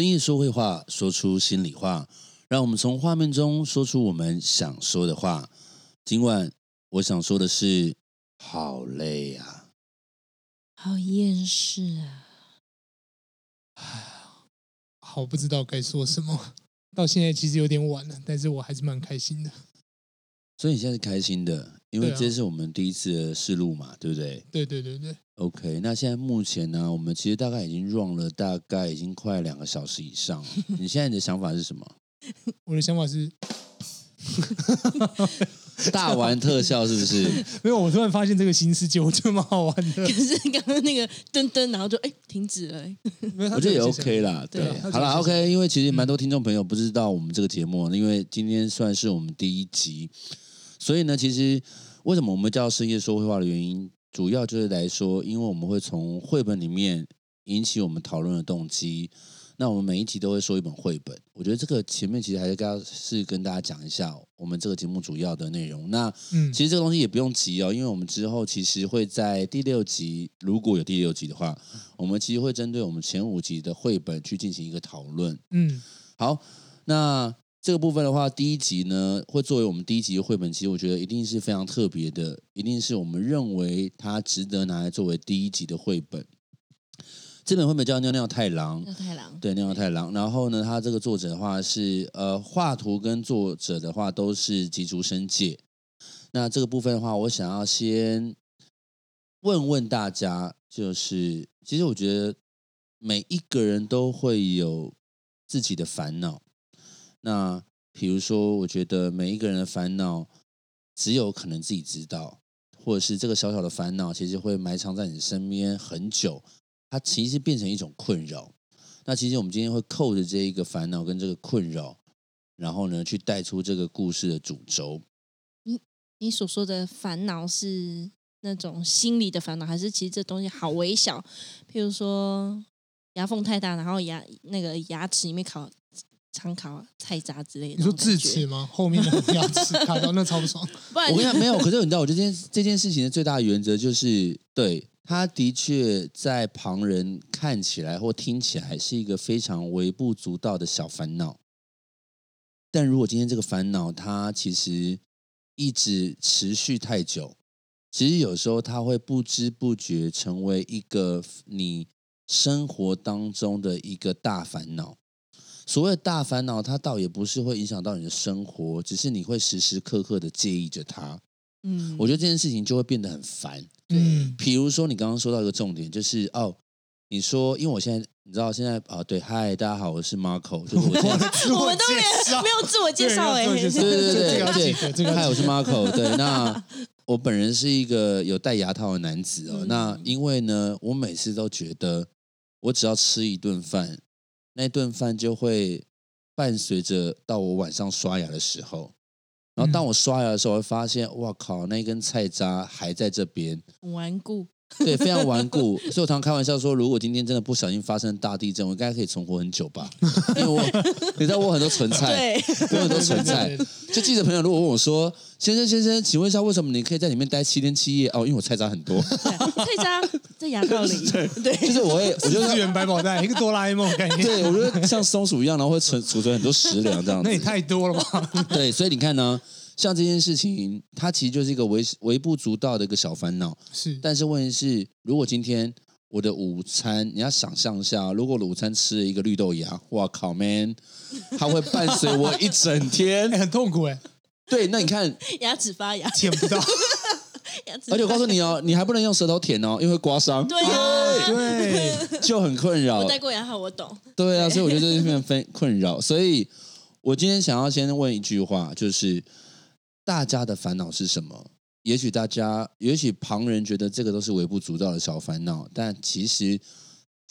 深夜说会话，说出心里话，让我们从画面中说出我们想说的话。今晚我想说的是，好累啊，好厌世啊，唉，好不知道该说什么。到现在其实有点晚了，但是我还是蛮开心的。所以你现在是开心的，因为这是我们第一次的试录嘛，对不对？对对对对。OK，那现在目前呢，我们其实大概已经 run 了大概已经快两个小时以上。你现在你的想法是什么？我的想法是，大玩特效是不是？没有，我突然发现这个新世界，我觉得蛮好玩的。可是刚刚那个噔噔，然后就哎停止了。我觉得也 OK 啦，对，对好了 OK。因为其实蛮多听众朋友不知道我们这个节目，因为今天算是我们第一集，所以呢，其实为什么我们叫深夜说会话的原因？主要就是来说，因为我们会从绘本里面引起我们讨论的动机。那我们每一集都会说一本绘本。我觉得这个前面其实还是该是跟大家讲一下我们这个节目主要的内容。那嗯，其实这个东西也不用急哦，因为我们之后其实会在第六集，如果有第六集的话，我们其实会针对我们前五集的绘本去进行一个讨论。嗯，好，那。这个部分的话，第一集呢会作为我们第一集的绘本，其实我觉得一定是非常特别的，一定是我们认为它值得拿来作为第一集的绘本。这本绘本叫《尿尿太郎》，尿太郎，对，尿尿太郎。然后呢，他这个作者的话是呃，画图跟作者的话都是吉竹伸介。那这个部分的话，我想要先问问大家，就是其实我觉得每一个人都会有自己的烦恼。那比如说，我觉得每一个人的烦恼，只有可能自己知道，或者是这个小小的烦恼，其实会埋藏在你身边很久，它其实变成一种困扰。那其实我们今天会扣着这一个烦恼跟这个困扰，然后呢，去带出这个故事的主轴。你你所说的烦恼是那种心理的烦恼，还是其实这东西好微小？譬如说牙缝太大，然后牙那个牙齿里面卡。常卡菜渣之类的，你说智齿吗？后面的牙齿卡到那超不爽。我跟你讲没有，可是你知道，我觉得这件这件事情的最大的原则就是，对，他的确在旁人看起来或听起来是一个非常微不足道的小烦恼，但如果今天这个烦恼它其实一直持续太久，其实有时候它会不知不觉成为一个你生活当中的一个大烦恼。所谓的大烦恼，它倒也不是会影响到你的生活，只是你会时时刻刻的介意着它。嗯，我觉得这件事情就会变得很烦。嗯，比如说你刚刚说到一个重点，就是哦，你说，因为我现在你知道现在啊、哦，对，嗨，大家好，我是 Marco，就是我，我们都 没有自我介绍哎，对对对对对，嗨，我是 Marco，对，那 我本人是一个有戴牙套的男子哦，嗯、那因为呢，我每次都觉得，我只要吃一顿饭。那顿饭就会伴随着到我晚上刷牙的时候，然后当我刷牙的时候，会发现，哇靠，那根菜渣还在这边，顽固。对，非常顽固。所以我常常开玩笑说，如果今天真的不小心发生大地震，我应该可以存活很久吧？因为我你知道我很多存菜，有很多存菜。就记者朋友如果问我说：“先生先生，请问一下，为什么你可以在里面待七天七夜？”哦，因为我菜渣很多，菜渣在牙膏里。对，对就是我会，我觉得是原百宝袋，一个哆啦 A 梦概念。对，我觉得像松鼠一样，然后会存储存很多食粮这样子。那也太多了吧？对，所以你看呢？像这件事情，它其实就是一个微微不足道的一个小烦恼。是，但是问题是，如果今天我的午餐，你要想象一下，如果我午餐吃了一个绿豆芽，哇靠，man，它会伴随我一整天，欸、很痛苦哎。对，那你看，牙齿发芽，舔不到。而且我告诉你哦，你还不能用舌头舔哦，因为会刮伤。对啊，对，就很困扰。我戴过牙套，我懂。对啊，所以我觉得这是 非常非困扰。所以我今天想要先问一句话，就是。大家的烦恼是什么？也许大家，也许旁人觉得这个都是微不足道的小烦恼，但其实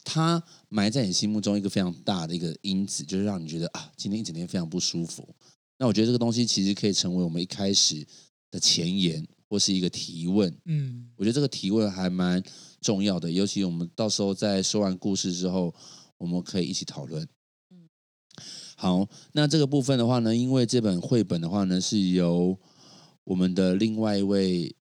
它埋在你心目中一个非常大的一个因子，就是让你觉得啊，今天一整天非常不舒服。那我觉得这个东西其实可以成为我们一开始的前言，或是一个提问。嗯，我觉得这个提问还蛮重要的，尤其我们到时候在说完故事之后，我们可以一起讨论。嗯好，那这个部分的话呢，因为这本绘本的话呢，是由我们的另外一位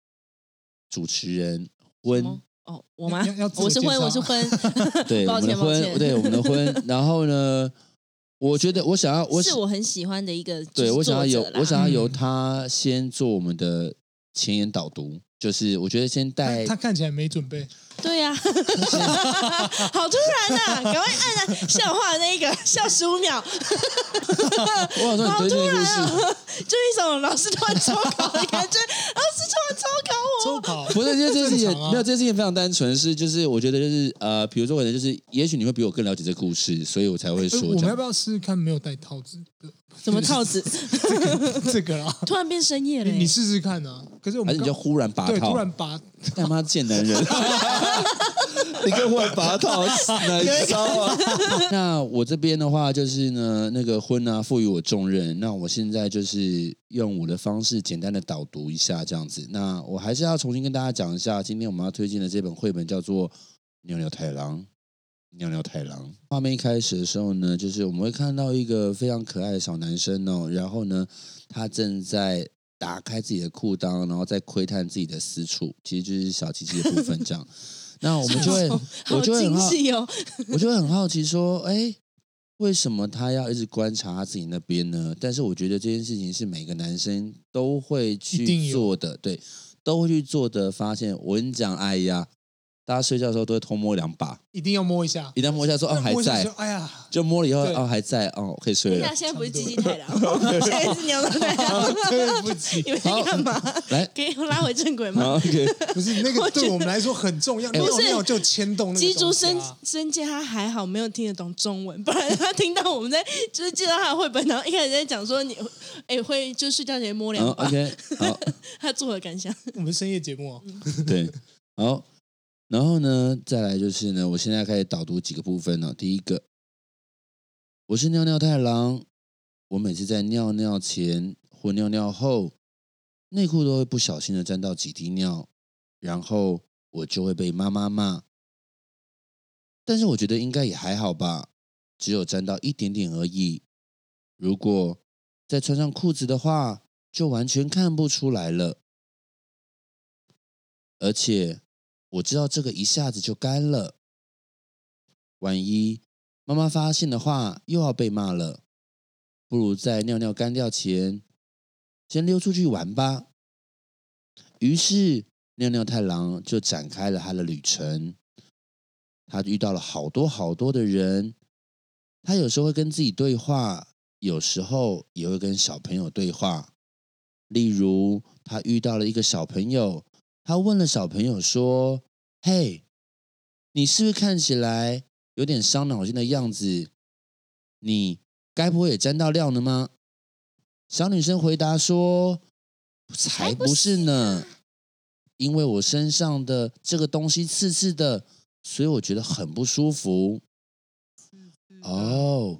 主持人温哦，我吗？我我是婚，我是婚。对，我抱们的婚，歉抱歉对我们的婚。然后呢，我觉得我想要，我是我很喜欢的一个，对我想要由我想要由嗯他先做我们的前言导读，就是我觉得先带他他看起来没准备，对呀、好突然呐、啊！赶快按啊！笑话那一个笑十五秒，我想说你推荐的故事，就一种老师突然抽考的感觉，老师突然抽考我。抽考不是，因为这件事情、没有，这件事情非常单纯，是就是我觉得就是呃，比如说可能就是，也许你会比我更了解这个故事，所以我才会说我们要不要试试看没有戴套子的？什么套子？这个啦，突然变深夜了、你你试试看啊！可是我们还是你就忽然拔对？突然拔，他妈贱男人？你跟忽然拔套，哪一招啊？那我这边的话就是呢，那个婚啊赋予我重任，那我现在就是用我的方式简单的导读一下这样子。那我还是要重新跟大家讲一下，今天我们要推荐的这本绘本叫做《尿尿太郎》。尿尿太郎，画面一开始的时候呢，就是我们会看到一个非常可爱的小男生哦，然后呢，他正在打开自己的裤裆，然后再窥探自己的私处，其实就是小鸡鸡的部分这样。那我们就会，我就会很好，奇哦。我就会很好奇说，哎，为什么他要一直观察他自己那边呢？但是我觉得这件事情是每个男生都会去做的，对，都会去做的。发现我跟你讲，哎呀。大家睡觉的时候都会偷摸两把，一定要摸一下，一旦摸一下说哦还在，哎呀，就摸了以后对。哦还在哦可以睡了。等一下，。现在不是鸡鸡太郎，现在是尿尿太郎。对不起你，们在干嘛？来，可以拉回正轨吗？好 OK，不是那个对我们来说很重要，尿不是。尿就牵动那个鸡竹生东西啊。生界，他还好没有听得懂中文，不然他听到我们在就是介绍他的绘本，然后一开始在讲说你哎会就睡觉前摸两好把，OK，好，他作何感想？我们深夜节目哦，对，好，然后呢，再来就是呢，我现在开始导读几个部分了。第一个，我是尿尿太郎，我每次在尿尿前或尿尿后，内裤都会不小心的沾到几滴尿，然后我就会被妈妈骂。但是我觉得应该也还好吧，只有沾到一点点而已。如果再穿上裤子的话，就完全看不出来了。而且我知道这个一下子就干了，万一妈妈发现的话，又要被骂了。不如在尿尿干掉前，先溜出去玩吧。于是，尿尿太郎就展开了他的旅程。他遇到了好多好多的人，他有时候会跟自己对话，有时候也会跟小朋友对话。例如，他遇到了一个小朋友。他问了小朋友说：“嘿，你是不是看起来有点伤脑筋的样子？你该不会也沾到料了吗？”小女生回答说：“才不是呢，因为我身上的这个东西刺刺的，所以我觉得很不舒服。”哦，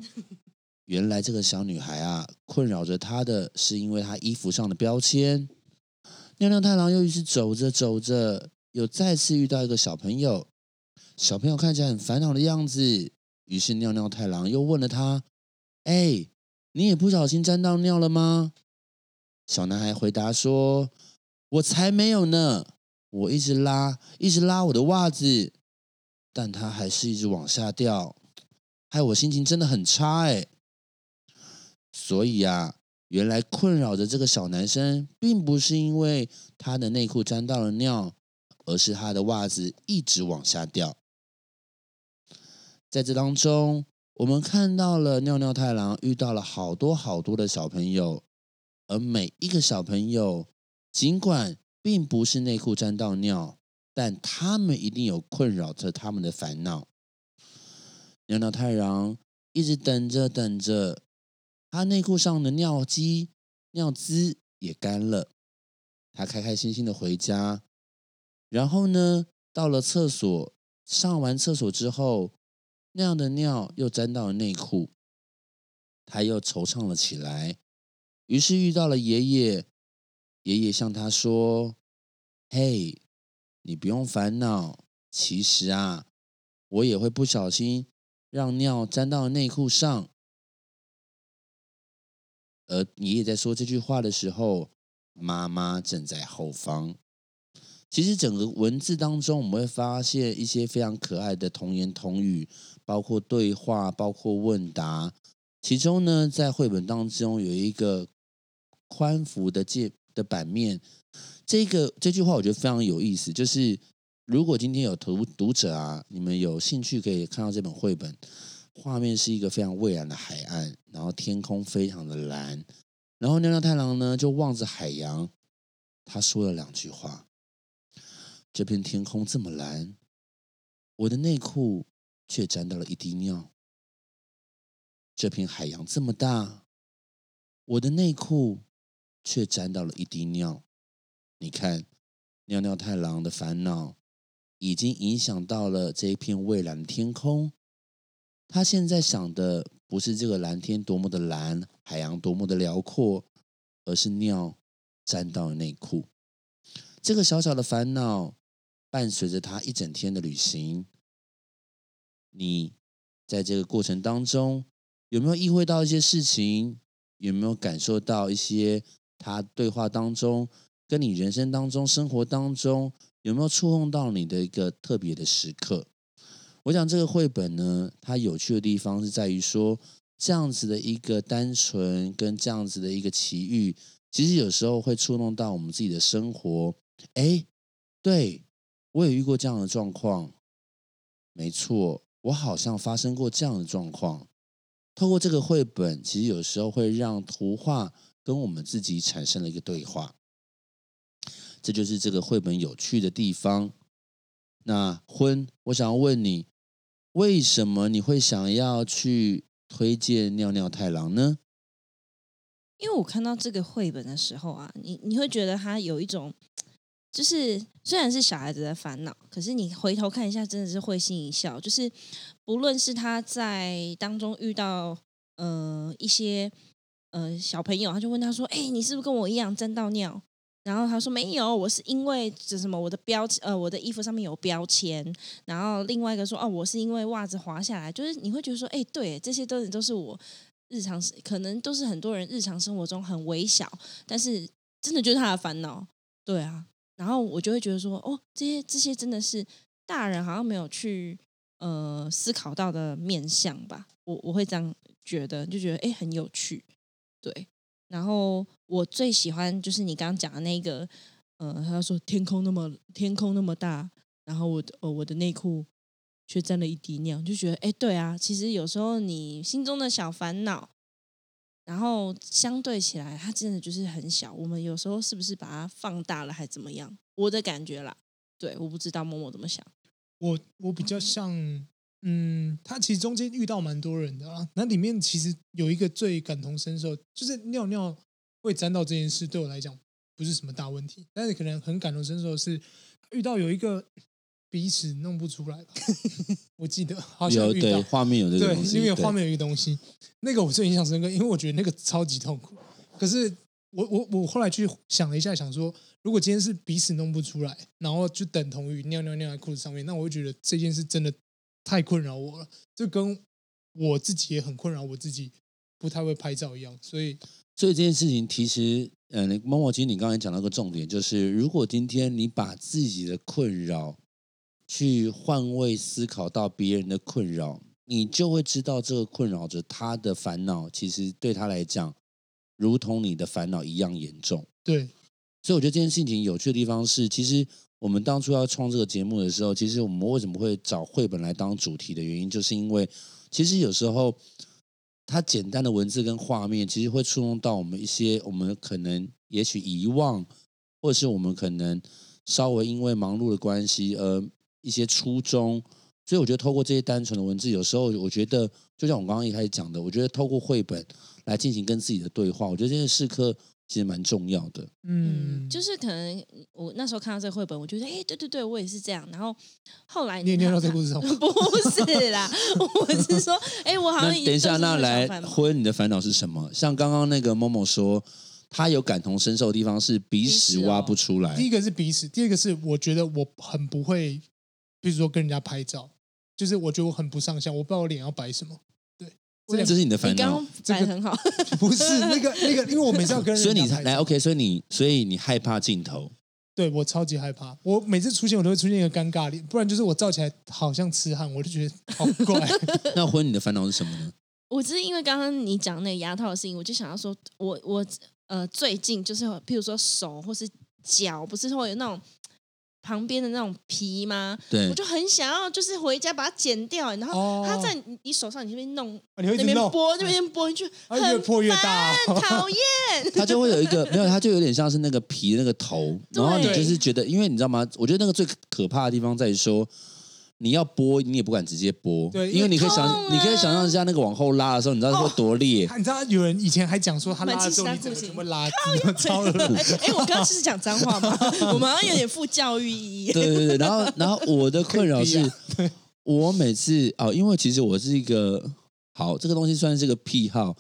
原来这个小女孩啊，困扰着她的是因为她衣服上的标签。尿尿太郎又一直走着走着，又再次遇到一个小朋友。小朋友看起来很烦恼的样子，于是尿尿太郎又问了他：“哎，你也不小心沾到尿了吗？”小男孩回答说：“我才没有呢，我一直拉，一直拉我的袜子，但它还是一直往下掉，害我心情真的很差哎。所以呀。”原来困扰着这个小男生，并不是因为他的内裤沾到了尿，而是他的袜子一直往下掉。在这当中，我们看到了尿尿太郎遇到了好多好多的小朋友，而每一个小朋友，尽管并不是内裤沾到尿，但他们一定有困扰着他们的烦恼。尿尿太郎一直等着等着。他内裤上的尿迹、尿渍也干了，他开开心心的回家。然后呢，到了厕所，上完厕所之后，尿的尿又沾到了内裤，他又惆怅了起来。于是遇到了爷爷，爷爷向他说：“嘿，你不用烦恼，其实啊，我也会不小心让尿沾到内裤上。”而爷爷在说这句话的时候，妈妈正在后方。其实整个文字当中，我们会发现一些非常可爱的童言童语，包括对话，包括问答。其中呢，在绘本当中有一个宽幅的界的版面，这个这句话我觉得非常有意思，就是如果今天有读读者啊，你们有兴趣可以看到这本绘本，画面是一个非常蔚蓝的海岸，然后天空非常的蓝，然后尿尿太郎呢就望着海洋，他说了两句话。这片天空这么蓝，我的内裤却沾到了一滴尿。这片海洋这么大，我的内裤却沾到了一滴尿。你看，尿尿太郎的烦恼已经影响到了这一片蔚蓝的天空。他现在想的不是这个蓝天多么的蓝，海洋多么的辽阔，而是尿沾到了内裤。这个小小的烦恼。伴随着他一整天的旅行，你在这个过程当中有没有意会到一些事情？有没有感受到一些他对话当中跟你人生当中、生活当中有没有触碰到你的一个特别的时刻？我想这个绘本呢，它有趣的地方是在于说，这样子的一个单纯跟这样子的一个奇遇，其实有时候会触动到我们自己的生活。哎，对。我也遇过这样的状况，没错，我好像发生过这样的状况。透过这个绘本，其实有时候会让图画跟我们自己产生了一个对话，这就是这个绘本有趣的地方。那婚，我想要问你，为什么你会想要去推荐尿尿太郎呢？因为我看到这个绘本的时候啊，你你会觉得它有一种。就是虽然是小孩子的烦恼，可是你回头看一下，真的是会心一笑。就是不论是他在当中遇到呃一些呃小朋友，他就问他说：“哎、你是不是跟我一样沾到尿？”然后他说：“没有，我是因为这什么我的标呃我的衣服上面有标签。”然后另外一个说：“哦，我是因为袜子滑下来。”就是你会觉得说：“哎、对，这些都是都是我日常可能都是很多人日常生活中很微小，但是真的就是他的烦恼。”对啊。然后我就会觉得说，哦，这些这些真的是大人好像没有去呃思考到的面向吧？我我会这样觉得，就觉得哎很有趣，对。然后我最喜欢就是你刚刚讲的那个，呃，他说天空那么天空那么大，然后我的呃我的内裤却沾了一滴尿，就觉得哎对啊，其实有时候你心中的小烦恼。然后相对起来，它真的就是很小。我们有时候是不是把它放大了，还怎么样？我的感觉啦，对，我不知道默默怎么想。我我比较像，嗯，他其实中间遇到蛮多人的啊。那里面其实有一个最感同身受，就是尿尿会沾到这件事，对我来讲不是什么大问题。但是可能很感同身受的是遇到有一个。彼此弄不出来吧？我记得好像遇到对画面有这个东西，对，因为画面有一个东西，那个我最印象深刻，因为我觉得那个超级痛苦。可是我我我后来去想了一下，想说，如果今天是彼此弄不出来，然后就等同于尿尿尿在裤子上面，那我会觉得这件事真的太困扰我了，这跟我自己也很困扰，我自己不太会拍照一样。所以，所以这件事情其实，嗯、呃，默默，其实你刚才讲到一个重点，就是如果今天你把自己的困扰。去换位思考到别人的困扰，你就会知道这个困扰着他的烦恼，其实对他来讲，如同你的烦恼一样严重。对，所以我觉得这件事情有趣的地方是，其实我们当初要创这个节目的时候，其实我们为什么会找绘本来当主题的原因，就是因为其实有时候它简单的文字跟画面，其实会触动到我们一些我们可能也许遗忘，或者是我们可能稍微因为忙碌的关系而。一些初衷，所以我觉得透过这些单纯的文字，有时候我觉得就像我刚刚一开始讲的，我觉得透过绘本来进行跟自己的对话，我觉得这件事刻其实蛮重要的。嗯，就是可能我那时候看到这个绘本，我觉得哎，对对对，我也是这样。然后后来你念到这故事上，不是啦，我是说，哎，我好像等一下，那来婚，你的烦恼是什么？像刚刚那个某某说，他有感同身受的地方是鼻屎挖不出来。第一个是鼻屎，第二个是我觉得我很不会。比如说跟人家拍照，就是我觉得我很不上相，我不知道我脸要摆什么。对，这是你的烦恼。你刚刚摆得很好，不是那个那个，因为我每次要跟人，所以你来 OK，所以你所以你害怕镜头。对我超级害怕，我每次出现我都会出现一个尴尬脸，不然就是我照起来好像痴汉，我就觉得好怪。那婚你的烦恼是什么呢？我只是因为刚刚你讲那个牙套的事情，我就想要说我，我我呃最近就是譬如说手或是脚，不是会有那种。旁边的那种皮吗？对，我就很想要，就是回家把它剪掉，然后它在你手上，你这边弄，你那边剥，那边剥，你就越破越大，讨厌。它就会有一个没有，它就有点像是那个皮的那个头，然后你就是觉得，因为你知道吗？我觉得那个最可怕的地方在于说。你要播，你也不敢直接播，对，因为你可以想，啊、你可以想象一下那个往后拉的时候，你知道会多裂。哦、你知道有人以前还讲说他拉的时候你怎么怎么拉，超 恶哎，我刚刚是讲脏话吗？我们好像有点负教育意义。对对对，然后然后我的困扰是，啊、我每次哦，因为其实我是一个好这个东西算是个癖好，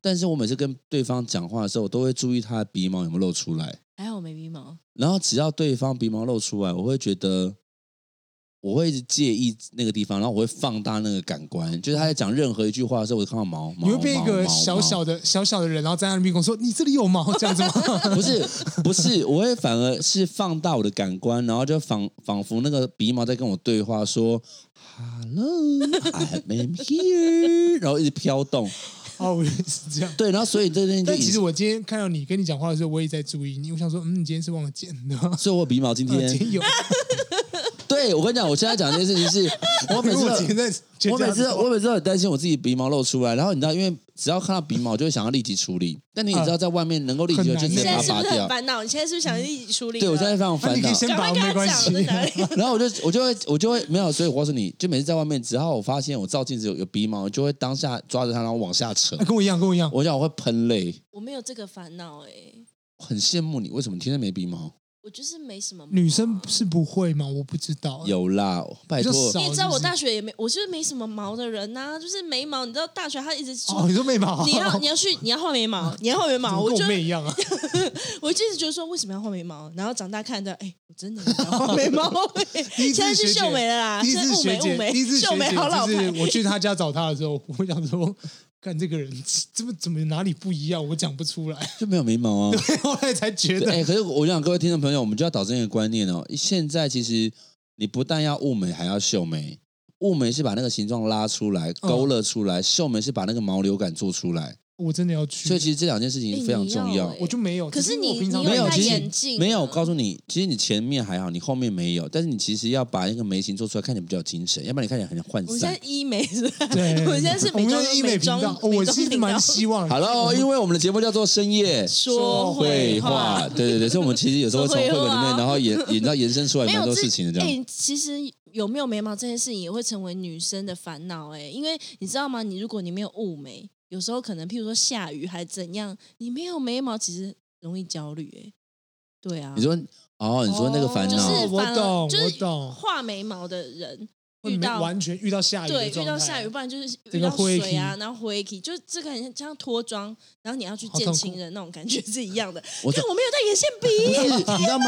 但是我每次跟对方讲话的时候，我都会注意他的鼻毛有没有露出来。还好我没鼻毛。然后只要对方鼻毛露出来，我会觉得。我会一直介意那个地方，然后我会放大那个感官，就是他在讲任何一句话的时候，我就看到毛。毛你会变一个小小的小小的人，然后在那边跟我说：“你这里有毛。”这样子吗？不是，不是，我会反而是放大我的感官，然后就仿仿佛那个鼻毛在跟我对话，说：“Hello，I'm here。”然后一直飘动。哦，我也是这样。对，然后所以这件，但其实我今天看到你跟你讲话的时候，我也在注意你。我想说，嗯，你今天是忘了剪的。所以我鼻毛今天，今天有。对，我跟你讲，我现在讲这件事情是，我每次，我每次，我每次都很担心我自己鼻毛露出来。然后你知道，因为只要看到鼻毛，就会想要立即处理。但你也知道，在外面能够立即就直接把它拔掉。烦恼，你现在是不是想立即处理？对，我现在非常烦恼。你先拔，没关系。然后我就，我就会，我就会没有。所以我告诉你，就每次在外面，只要我发现我照镜子有有鼻毛，我就会当下抓着它，然后往下扯。跟我一样，跟我一样。我讲我会喷泪。我没有这个烦恼哎。很羡慕你，为什么你天天没鼻毛？我就是没什么毛。女生是不会吗？我不知道。有啦，拜托。你也知道我大学也没，我就是没什么毛的人呐、啊，就是眉毛。你知道大学他一直说，哦、你说眉毛，你要你要去你要画眉毛，你要画眉毛，我跟我妹一样啊。我就一直觉得说，为什么要画眉毛？然后长大看到，哎，我真的要画眉毛。现在是秀眉了啦，第一次学姐，第一次学姐，就是我去他家找他的时候，我想说。看这个人怎么怎么哪里不一样，我讲不出来，就没有眉毛啊。对，后来才觉得。哎、欸，可是我想各位听众朋友，我们就要导正一个观念哦。现在其实你不但要雾眉，还要秀眉。雾眉是把那个形状拉出来、勾勒出来，绣、嗯、眉是把那个毛流感做出来。我真的要去，所以其实这两件事情非常重要。我就没有，可是你平常没有眼镜，没有。我告诉你，其实你前面还好，你后面没有，但是你其实要把那个眉形做出来，看起来比较精神，要不然你看起来很涣散。我现在医美是吧？对，我现在是美妆医美频道。我其实蛮希望。好了，因为我们的节目叫做深夜说会话，对对对，所以我们其实有时候会从绘本里面，然后延延到延伸出来蛮多事情的这样。欸、其实有没有眉毛这件事情也会成为女生的烦恼哎，因为你知道吗？你如果你没有雾眉。有时候可能，譬如说下雨还怎样，你没有眉毛，其实容易焦虑哎。对啊，你说哦，你说那个烦恼，就是我懂，就是我懂。画眉毛的人遇到完全遇到下雨，对，遇到下雨，不然就是遇到水啊，然后灰体，就这个很像脱妆，然后你要去见情人那种感觉是一样的。我看我没有带眼线笔，你知道吗？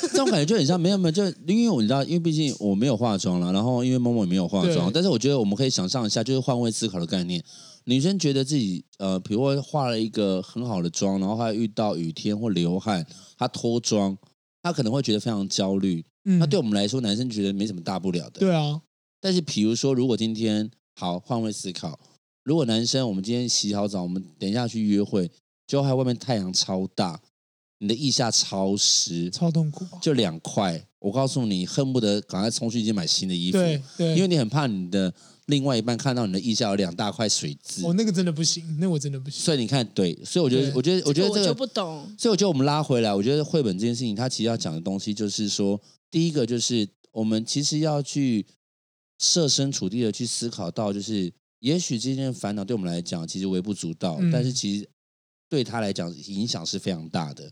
这种感觉就很像没有没有，就因为我你知道，因为毕竟我没有化妆了，然后因为某某也没有化妆，但是我觉得我们可以想象一下，就是换位思考的概念。女生觉得自己呃，比如说化了一个很好的妆，然后她遇到雨天或流汗，她脱妆，她可能会觉得非常焦虑。嗯，那对我们来说，男生觉得没什么大不了的。对啊。但是，比如说，如果今天好换位思考，如果男生我们今天洗好澡，我们等一下去约会，就还外面太阳超大，你的腋下超湿，超痛苦，就两块。我告诉你，恨不得赶快冲去一间买新的衣服，对，对，因为你很怕你的。另外一半看到你的腋下有两大块水渍，哦，那个真的不行，那我真的不行。所以你看，对，所以我觉得，我觉得，我觉得这个，我就不懂。所以我觉得我们拉回来，我觉得绘本这件事情，它其实要讲的东西就是说，第一个就是我们其实要去设身处地的去思考到，就是也许这件烦恼对我们来讲其实微不足道，嗯，但是其实对他来讲影响是非常大的。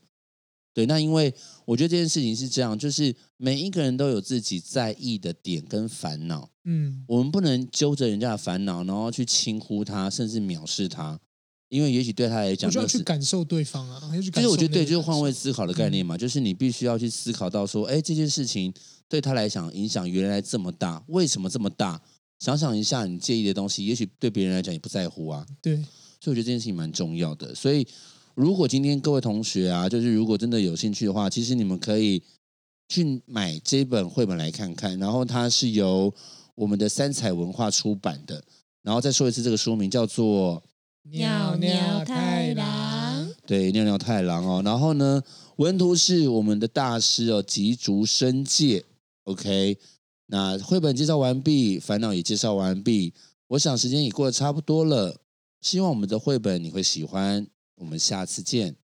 对，那因为我觉得这件事情是这样，就是每一个人都有自己在意的点跟烦恼，嗯，我们不能揪着人家的烦恼，然后去轻忽他，甚至藐视他，因为也许对他来讲，就要去感受对方啊。其实我觉得对，就是换位思考的概念嘛，嗯、就是你必须要去思考到说，哎，这件事情对他来讲影响原来这么大，为什么这么大？想想一下，你介意的东西，也许对别人来讲也不在乎啊。对，所以我觉得这件事情蛮重要的，所以。如果今天各位同学啊，就是如果真的有兴趣的话，其实你们可以去买这本绘本来看看。然后它是由我们的三彩文化出版的。然后再说一次，这个书名叫做《尿尿太郎》。对，《尿尿太郎》哦。然后呢，文图是我们的大师哦，吉竹伸介。OK，那绘本介绍完毕，烦恼也介绍完毕。我想时间也过得差不多了，希望我们的绘本你会喜欢。我们下次见。